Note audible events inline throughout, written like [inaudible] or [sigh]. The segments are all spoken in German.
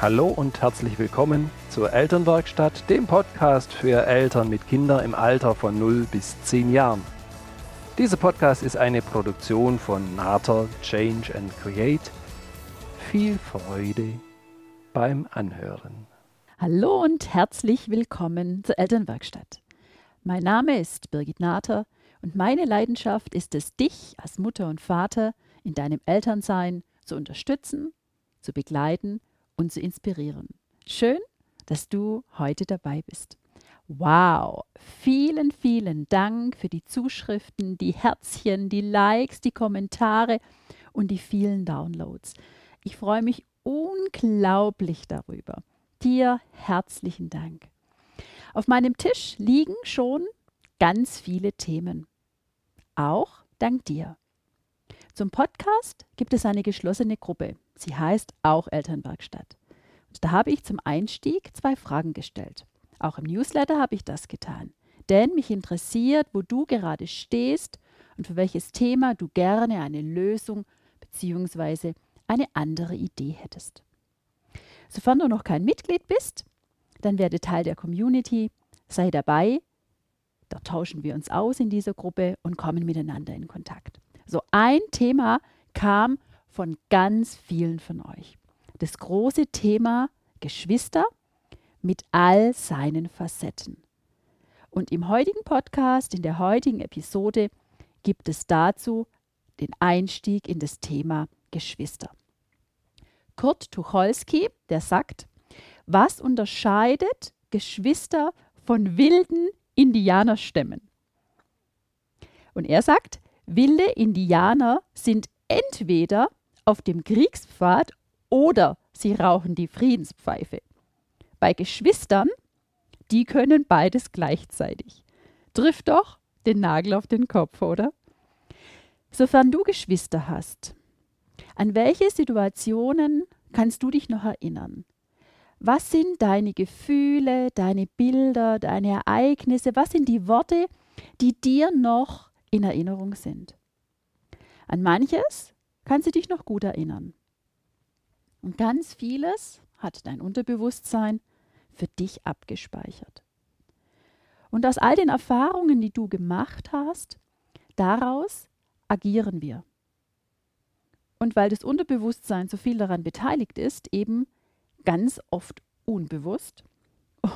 Hallo und herzlich willkommen zur Elternwerkstatt, dem Podcast für Eltern mit Kindern im Alter von 0 bis 10 Jahren. Dieser Podcast ist eine Produktion von Nater Change and Create. Viel Freude beim Anhören. Hallo und herzlich willkommen zur Elternwerkstatt. Mein Name ist Birgit Nater und meine Leidenschaft ist es, dich als Mutter und Vater in deinem Elternsein zu unterstützen, zu begleiten und zu inspirieren. Schön, dass du heute dabei bist. Wow, vielen, vielen Dank für die Zuschriften, die Herzchen, die Likes, die Kommentare und die vielen Downloads. Ich freue mich unglaublich darüber. Dir herzlichen Dank. Auf meinem Tisch liegen schon ganz viele Themen. Auch dank dir. Zum Podcast gibt es eine geschlossene Gruppe. Sie heißt auch Elternwerkstatt. Und da habe ich zum Einstieg zwei Fragen gestellt. Auch im Newsletter habe ich das getan. Denn mich interessiert, wo du gerade stehst und für welches Thema du gerne eine Lösung bzw. eine andere Idee hättest. Sofern du noch kein Mitglied bist, dann werde Teil der Community, sei dabei. Da tauschen wir uns aus in dieser Gruppe und kommen miteinander in Kontakt. So ein Thema kam von ganz vielen von euch. Das große Thema Geschwister mit all seinen Facetten. Und im heutigen Podcast, in der heutigen Episode, gibt es dazu den Einstieg in das Thema Geschwister. Kurt Tucholsky, der sagt, was unterscheidet Geschwister von wilden Indianerstämmen? Und er sagt, Wilde Indianer sind entweder auf dem Kriegspfad oder sie rauchen die Friedenspfeife. Bei Geschwistern, die können beides gleichzeitig. Trifft doch den Nagel auf den Kopf, oder? Sofern du Geschwister hast, an welche Situationen kannst du dich noch erinnern? Was sind deine Gefühle, deine Bilder, deine Ereignisse? Was sind die Worte, die dir noch in Erinnerung sind. An manches kannst du dich noch gut erinnern. Und ganz vieles hat dein Unterbewusstsein für dich abgespeichert. Und aus all den Erfahrungen, die du gemacht hast, daraus agieren wir. Und weil das Unterbewusstsein so viel daran beteiligt ist, eben ganz oft unbewusst.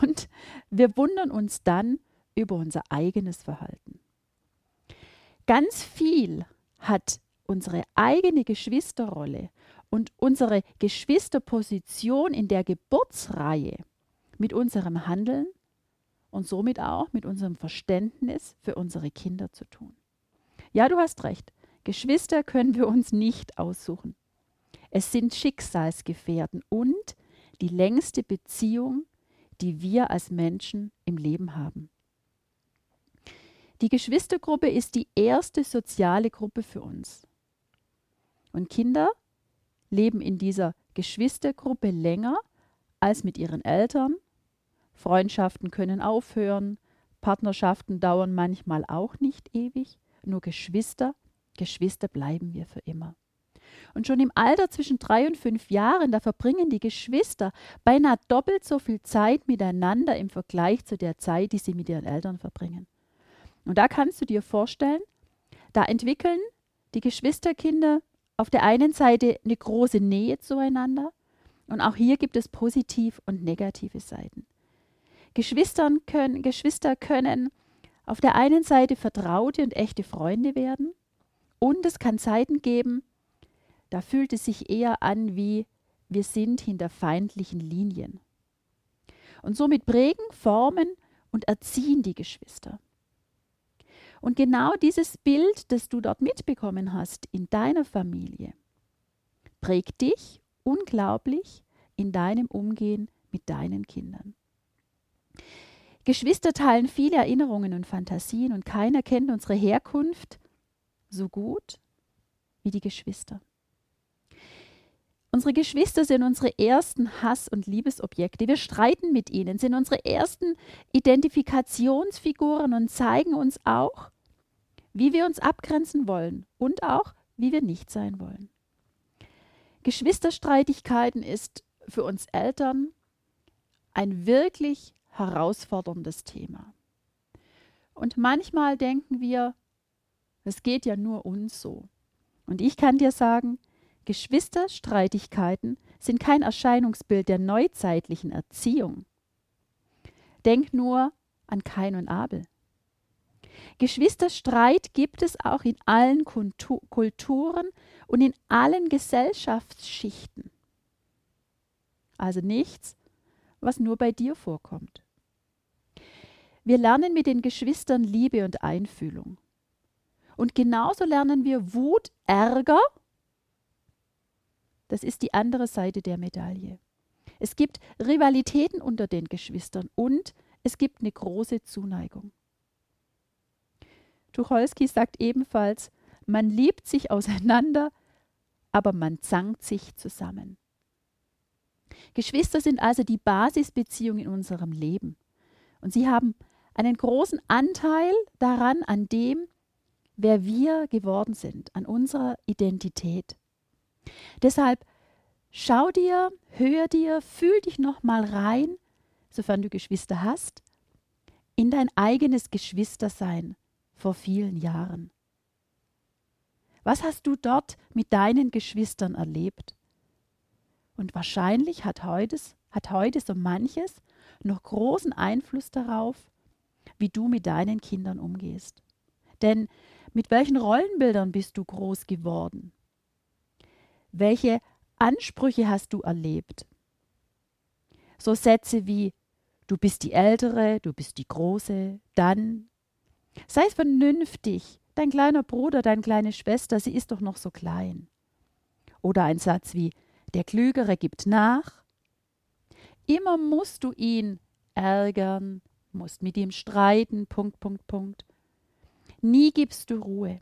Und wir wundern uns dann über unser eigenes Verhalten. Ganz viel hat unsere eigene Geschwisterrolle und unsere Geschwisterposition in der Geburtsreihe mit unserem Handeln und somit auch mit unserem Verständnis für unsere Kinder zu tun. Ja, du hast recht. Geschwister können wir uns nicht aussuchen. Es sind Schicksalsgefährten und die längste Beziehung, die wir als Menschen im Leben haben. Die Geschwistergruppe ist die erste soziale Gruppe für uns. Und Kinder leben in dieser Geschwistergruppe länger als mit ihren Eltern. Freundschaften können aufhören, Partnerschaften dauern manchmal auch nicht ewig, nur Geschwister, Geschwister bleiben wir für immer. Und schon im Alter zwischen drei und fünf Jahren, da verbringen die Geschwister beinahe doppelt so viel Zeit miteinander im Vergleich zu der Zeit, die sie mit ihren Eltern verbringen. Und da kannst du dir vorstellen, da entwickeln die Geschwisterkinder auf der einen Seite eine große Nähe zueinander und auch hier gibt es positiv und negative Seiten. Geschwistern können, Geschwister können auf der einen Seite vertraute und echte Freunde werden und es kann Zeiten geben, da fühlt es sich eher an wie wir sind hinter feindlichen Linien. Und somit prägen, formen und erziehen die Geschwister. Und genau dieses Bild, das du dort mitbekommen hast in deiner Familie, prägt dich unglaublich in deinem Umgehen mit deinen Kindern. Geschwister teilen viele Erinnerungen und Fantasien und keiner kennt unsere Herkunft so gut wie die Geschwister. Unsere Geschwister sind unsere ersten Hass- und Liebesobjekte. Wir streiten mit ihnen, sind unsere ersten Identifikationsfiguren und zeigen uns auch, wie wir uns abgrenzen wollen und auch, wie wir nicht sein wollen. Geschwisterstreitigkeiten ist für uns Eltern ein wirklich herausforderndes Thema. Und manchmal denken wir, es geht ja nur uns so. Und ich kann dir sagen, Geschwisterstreitigkeiten sind kein Erscheinungsbild der neuzeitlichen Erziehung. Denk nur an Kain und Abel. Geschwisterstreit gibt es auch in allen Kulturen und in allen Gesellschaftsschichten. Also nichts, was nur bei dir vorkommt. Wir lernen mit den Geschwistern Liebe und Einfühlung. Und genauso lernen wir Wut, Ärger. Das ist die andere Seite der Medaille. Es gibt Rivalitäten unter den Geschwistern und es gibt eine große Zuneigung. Tucholsky sagt ebenfalls, man liebt sich auseinander, aber man zankt sich zusammen. Geschwister sind also die Basisbeziehung in unserem Leben. Und sie haben einen großen Anteil daran, an dem, wer wir geworden sind, an unserer Identität. Deshalb schau dir, hör dir, fühl dich noch mal rein, sofern du Geschwister hast, in dein eigenes Geschwistersein vor vielen Jahren. Was hast du dort mit deinen Geschwistern erlebt? Und wahrscheinlich hat heute, hat heute so manches noch großen Einfluss darauf, wie du mit deinen Kindern umgehst. Denn mit welchen Rollenbildern bist du groß geworden? Welche Ansprüche hast du erlebt? So Sätze wie du bist die Ältere, du bist die Große, dann. Sei vernünftig, dein kleiner Bruder, deine kleine Schwester, sie ist doch noch so klein. Oder ein Satz wie der Klügere gibt nach. Immer musst du ihn ärgern, musst mit ihm streiten, Punkt, Punkt, Punkt. Nie gibst du Ruhe.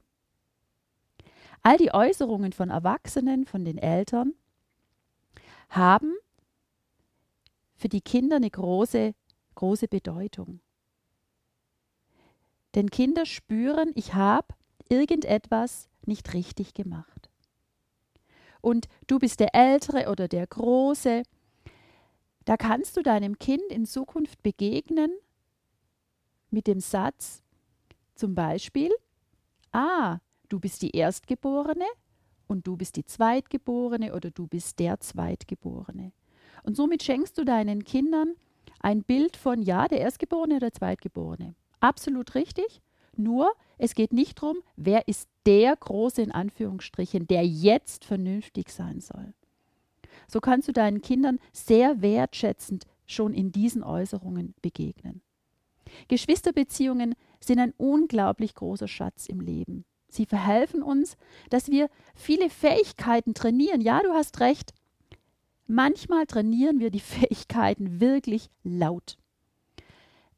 All die Äußerungen von Erwachsenen, von den Eltern, haben für die Kinder eine große, große Bedeutung. Denn Kinder spüren, ich habe irgendetwas nicht richtig gemacht. Und du bist der Ältere oder der Große. Da kannst du deinem Kind in Zukunft begegnen mit dem Satz zum Beispiel, ah, du bist die Erstgeborene und du bist die Zweitgeborene oder du bist der Zweitgeborene. Und somit schenkst du deinen Kindern ein Bild von, ja, der Erstgeborene oder der Zweitgeborene. Absolut richtig. Nur, es geht nicht darum, wer ist der Große in Anführungsstrichen, der jetzt vernünftig sein soll. So kannst du deinen Kindern sehr wertschätzend schon in diesen Äußerungen begegnen. Geschwisterbeziehungen sind ein unglaublich großer Schatz im Leben. Sie verhelfen uns, dass wir viele Fähigkeiten trainieren. Ja, du hast recht. Manchmal trainieren wir die [laughs] Fähigkeiten wirklich laut.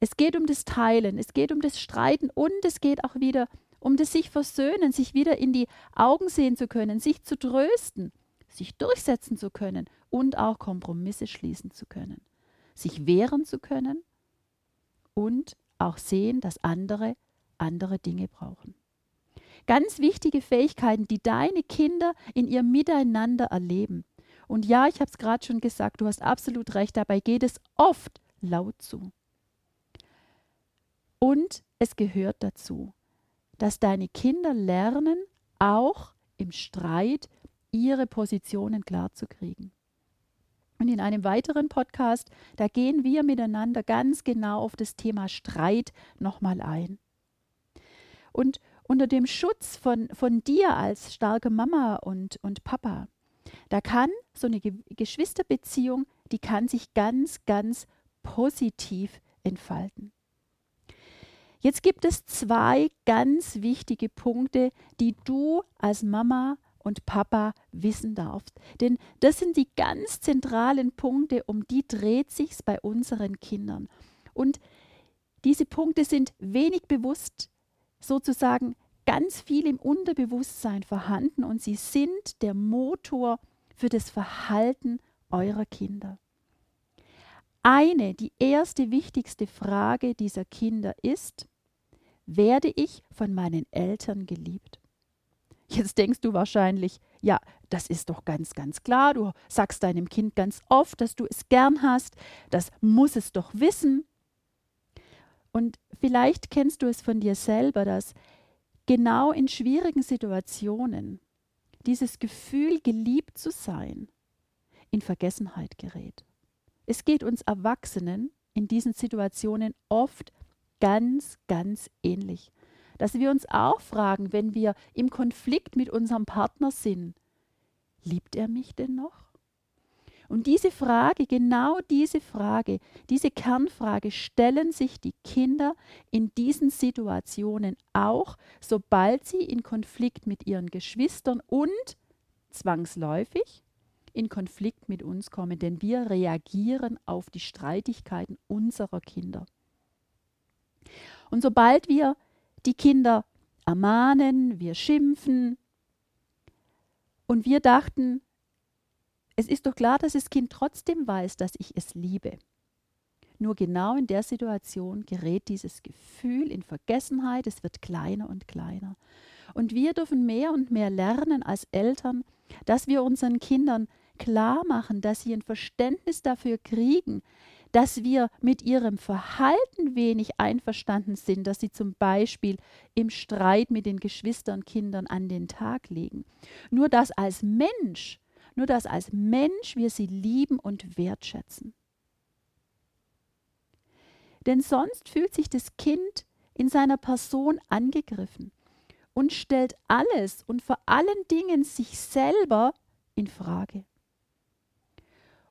Es geht um das Teilen, es geht um das Streiten und es geht auch wieder um das sich versöhnen, sich wieder in die Augen sehen zu können, sich zu trösten, sich durchsetzen zu können und auch Kompromisse schließen zu können, sich wehren zu können und auch sehen, dass andere andere Dinge brauchen. Ganz wichtige Fähigkeiten, die deine Kinder in ihrem Miteinander erleben. Und ja, ich habe es gerade schon gesagt, du hast absolut recht, dabei geht es oft laut zu. Und es gehört dazu, dass deine Kinder lernen, auch im Streit ihre Positionen klarzukriegen. Und in einem weiteren Podcast, da gehen wir miteinander ganz genau auf das Thema Streit nochmal ein. Und unter dem Schutz von, von dir als starke Mama und, und Papa, da kann so eine Geschwisterbeziehung, die kann sich ganz, ganz positiv entfalten. Jetzt gibt es zwei ganz wichtige Punkte, die du als Mama und Papa wissen darfst. Denn das sind die ganz zentralen Punkte, um die dreht sich's bei unseren Kindern. Und diese Punkte sind wenig bewusst, sozusagen ganz viel im Unterbewusstsein vorhanden und sie sind der Motor für das Verhalten eurer Kinder. Eine, die erste wichtigste Frage dieser Kinder ist, werde ich von meinen Eltern geliebt? Jetzt denkst du wahrscheinlich, ja, das ist doch ganz, ganz klar. Du sagst deinem Kind ganz oft, dass du es gern hast. Das muss es doch wissen. Und vielleicht kennst du es von dir selber, dass genau in schwierigen Situationen dieses Gefühl, geliebt zu sein, in Vergessenheit gerät. Es geht uns Erwachsenen in diesen Situationen oft ganz, ganz ähnlich. Dass wir uns auch fragen, wenn wir im Konflikt mit unserem Partner sind, liebt er mich denn noch? Und diese Frage, genau diese Frage, diese Kernfrage stellen sich die Kinder in diesen Situationen auch, sobald sie in Konflikt mit ihren Geschwistern und zwangsläufig in Konflikt mit uns kommen, denn wir reagieren auf die Streitigkeiten unserer Kinder. Und sobald wir die Kinder ermahnen, wir schimpfen und wir dachten, es ist doch klar, dass das Kind trotzdem weiß, dass ich es liebe. Nur genau in der Situation gerät dieses Gefühl in Vergessenheit, es wird kleiner und kleiner. Und wir dürfen mehr und mehr lernen als Eltern, dass wir unseren Kindern klar machen, dass sie ein Verständnis dafür kriegen, dass wir mit ihrem Verhalten wenig einverstanden sind, dass sie zum Beispiel im Streit mit den Geschwisternkindern an den Tag legen. Nur dass als Mensch nur dass als Mensch wir sie lieben und wertschätzen. Denn sonst fühlt sich das Kind in seiner Person angegriffen und stellt alles und vor allen Dingen sich selber in Frage.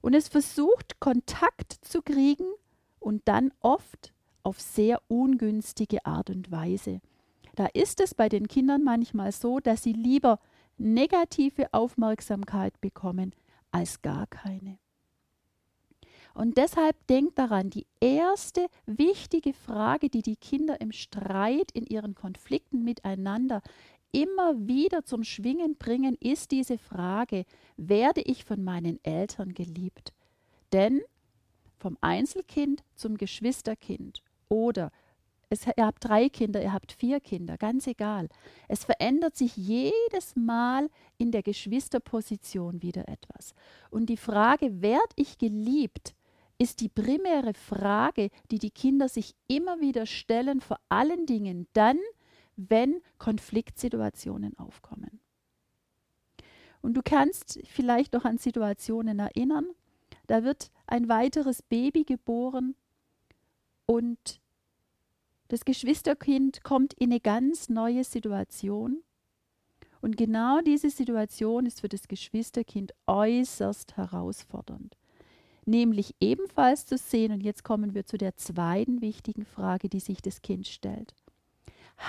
Und es versucht Kontakt zu kriegen und dann oft auf sehr ungünstige Art und Weise. Da ist es bei den Kindern manchmal so, dass sie lieber negative Aufmerksamkeit bekommen als gar keine. Und deshalb denkt daran, die erste wichtige Frage, die die Kinder im Streit, in ihren Konflikten miteinander immer wieder zum Schwingen bringen, ist diese Frage, werde ich von meinen Eltern geliebt? Denn vom Einzelkind zum Geschwisterkind oder es, ihr habt drei Kinder, ihr habt vier Kinder, ganz egal. Es verändert sich jedes Mal in der Geschwisterposition wieder etwas. Und die Frage, werd ich geliebt, ist die primäre Frage, die die Kinder sich immer wieder stellen, vor allen Dingen dann, wenn Konfliktsituationen aufkommen. Und du kannst vielleicht noch an Situationen erinnern, da wird ein weiteres Baby geboren und das Geschwisterkind kommt in eine ganz neue Situation. Und genau diese Situation ist für das Geschwisterkind äußerst herausfordernd. Nämlich ebenfalls zu sehen, und jetzt kommen wir zu der zweiten wichtigen Frage, die sich das Kind stellt.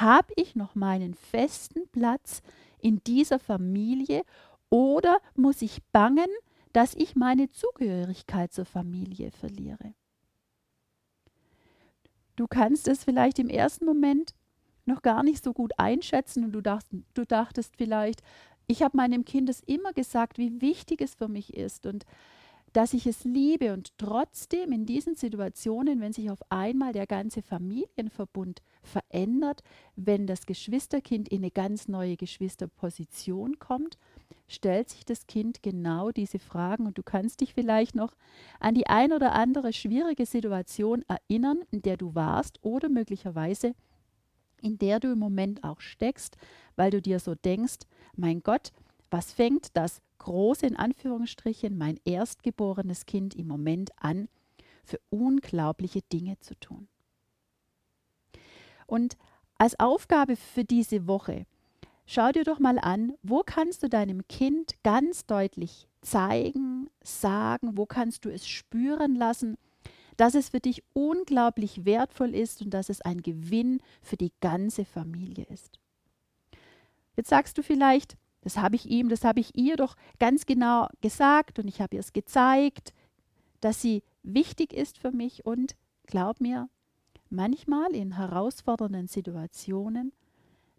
Habe ich noch meinen festen Platz in dieser Familie oder muss ich bangen, dass ich meine Zugehörigkeit zur Familie verliere? Du kannst es vielleicht im ersten Moment noch gar nicht so gut einschätzen und du, dacht, du dachtest vielleicht, ich habe meinem Kind es immer gesagt, wie wichtig es für mich ist und dass ich es liebe und trotzdem in diesen Situationen, wenn sich auf einmal der ganze Familienverbund verändert, wenn das Geschwisterkind in eine ganz neue Geschwisterposition kommt, stellt sich das Kind genau diese Fragen. Und du kannst dich vielleicht noch an die ein oder andere schwierige Situation erinnern, in der du warst oder möglicherweise in der du im Moment auch steckst, weil du dir so denkst, mein Gott, was fängt das große in Anführungsstrichen mein erstgeborenes Kind im Moment an, für unglaubliche Dinge zu tun. Und als Aufgabe für diese Woche Schau dir doch mal an, wo kannst du deinem Kind ganz deutlich zeigen, sagen, wo kannst du es spüren lassen, dass es für dich unglaublich wertvoll ist und dass es ein Gewinn für die ganze Familie ist. Jetzt sagst du vielleicht, das habe ich ihm, das habe ich ihr doch ganz genau gesagt und ich habe ihr es gezeigt, dass sie wichtig ist für mich und glaub mir, manchmal in herausfordernden Situationen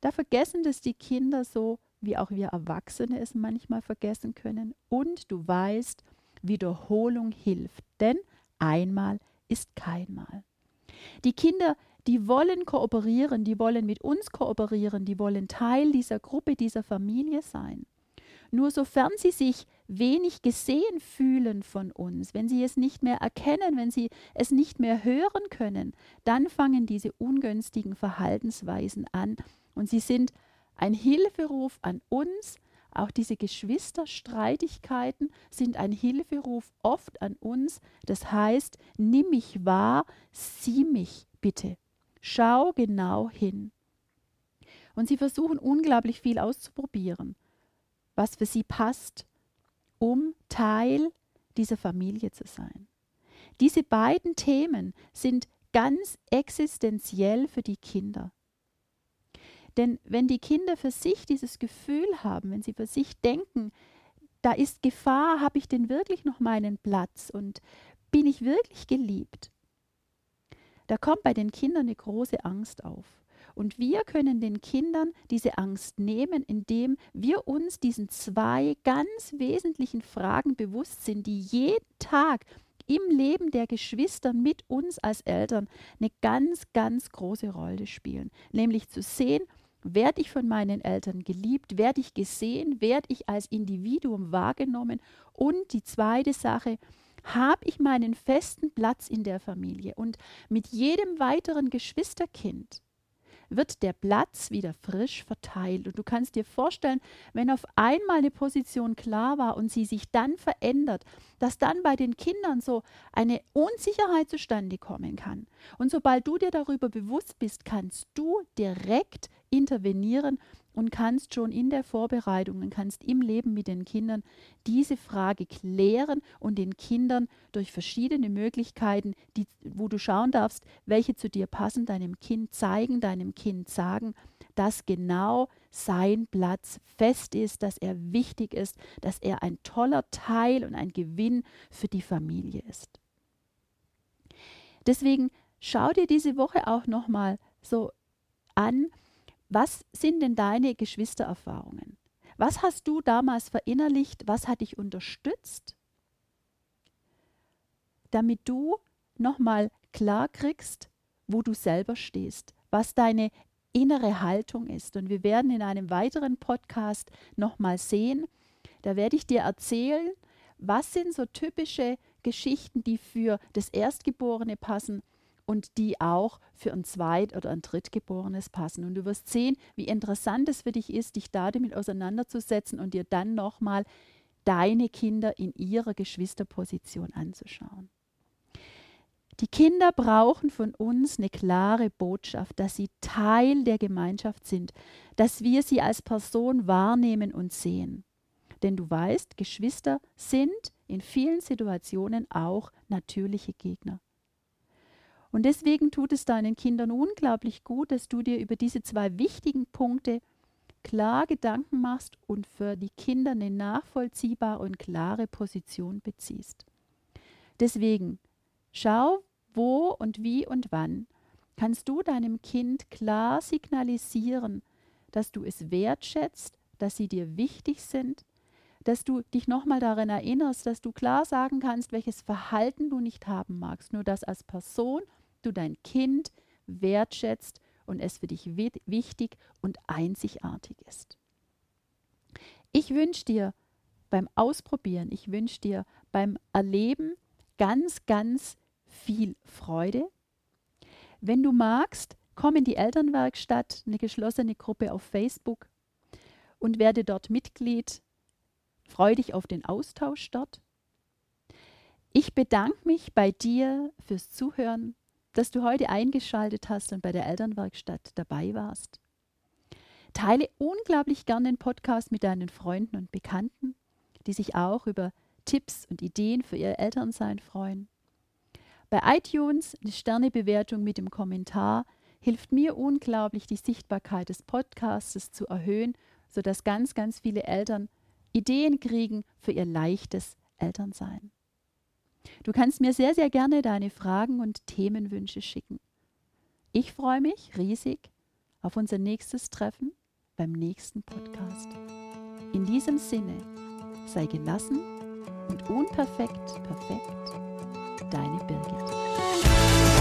da vergessen das die Kinder so, wie auch wir Erwachsene es manchmal vergessen können. Und du weißt, Wiederholung hilft, denn einmal ist kein Mal. Die Kinder, die wollen kooperieren, die wollen mit uns kooperieren, die wollen Teil dieser Gruppe, dieser Familie sein. Nur sofern sie sich wenig gesehen fühlen von uns, wenn sie es nicht mehr erkennen, wenn sie es nicht mehr hören können, dann fangen diese ungünstigen Verhaltensweisen an und sie sind ein Hilferuf an uns. Auch diese Geschwisterstreitigkeiten sind ein Hilferuf oft an uns. Das heißt, nimm mich wahr, sieh mich bitte. Schau genau hin. Und sie versuchen unglaublich viel auszuprobieren, was für sie passt, um Teil dieser Familie zu sein. Diese beiden Themen sind ganz existenziell für die Kinder. Denn wenn die Kinder für sich dieses Gefühl haben, wenn sie für sich denken, da ist Gefahr, habe ich denn wirklich noch meinen Platz und bin ich wirklich geliebt, da kommt bei den Kindern eine große Angst auf. Und wir können den Kindern diese Angst nehmen, indem wir uns diesen zwei ganz wesentlichen Fragen bewusst sind, die jeden Tag im Leben der Geschwister mit uns als Eltern eine ganz, ganz große Rolle spielen. Nämlich zu sehen, werde ich von meinen Eltern geliebt, werde ich gesehen, werde ich als Individuum wahrgenommen. Und die zweite Sache, habe ich meinen festen Platz in der Familie. Und mit jedem weiteren Geschwisterkind wird der Platz wieder frisch verteilt. Und du kannst dir vorstellen, wenn auf einmal eine Position klar war und sie sich dann verändert, dass dann bei den Kindern so eine Unsicherheit zustande kommen kann. Und sobald du dir darüber bewusst bist, kannst du direkt intervenieren und kannst schon in der Vorbereitung und kannst im Leben mit den Kindern diese Frage klären und den Kindern durch verschiedene Möglichkeiten, die, wo du schauen darfst, welche zu dir passen, deinem Kind zeigen, deinem Kind sagen, dass genau sein Platz fest ist, dass er wichtig ist, dass er ein toller Teil und ein Gewinn für die Familie ist. Deswegen schau dir diese Woche auch nochmal so an, was sind denn deine Geschwistererfahrungen? Was hast du damals verinnerlicht? Was hat dich unterstützt? Damit du nochmal klar kriegst, wo du selber stehst, was deine innere Haltung ist. Und wir werden in einem weiteren Podcast nochmal sehen, da werde ich dir erzählen, was sind so typische Geschichten, die für das Erstgeborene passen und die auch für ein Zweit- oder ein Drittgeborenes passen. Und du wirst sehen, wie interessant es für dich ist, dich da damit auseinanderzusetzen und dir dann nochmal deine Kinder in ihrer Geschwisterposition anzuschauen. Die Kinder brauchen von uns eine klare Botschaft, dass sie Teil der Gemeinschaft sind, dass wir sie als Person wahrnehmen und sehen. Denn du weißt, Geschwister sind in vielen Situationen auch natürliche Gegner. Und deswegen tut es deinen Kindern unglaublich gut, dass du dir über diese zwei wichtigen Punkte klar Gedanken machst und für die Kinder eine nachvollziehbare und klare Position beziehst. Deswegen schau, wo und wie und wann kannst du deinem Kind klar signalisieren, dass du es wertschätzt, dass sie dir wichtig sind, dass du dich nochmal daran erinnerst, dass du klar sagen kannst, welches Verhalten du nicht haben magst, nur dass als Person du dein Kind wertschätzt und es für dich wichtig und einzigartig ist. Ich wünsche dir beim Ausprobieren, ich wünsche dir beim Erleben ganz, ganz viel Freude. Wenn du magst, komm in die Elternwerkstatt, eine geschlossene Gruppe auf Facebook und werde dort Mitglied. Freue dich auf den Austausch dort. Ich bedanke mich bei dir fürs Zuhören dass du heute eingeschaltet hast und bei der Elternwerkstatt dabei warst. Teile unglaublich gern den Podcast mit deinen Freunden und Bekannten, die sich auch über Tipps und Ideen für ihr Elternsein freuen. Bei iTunes eine Sternebewertung mit dem Kommentar hilft mir unglaublich, die Sichtbarkeit des Podcasts zu erhöhen, sodass ganz, ganz viele Eltern Ideen kriegen für ihr leichtes Elternsein. Du kannst mir sehr, sehr gerne deine Fragen und Themenwünsche schicken. Ich freue mich riesig auf unser nächstes Treffen beim nächsten Podcast. In diesem Sinne, sei gelassen und unperfekt perfekt, deine Birgit.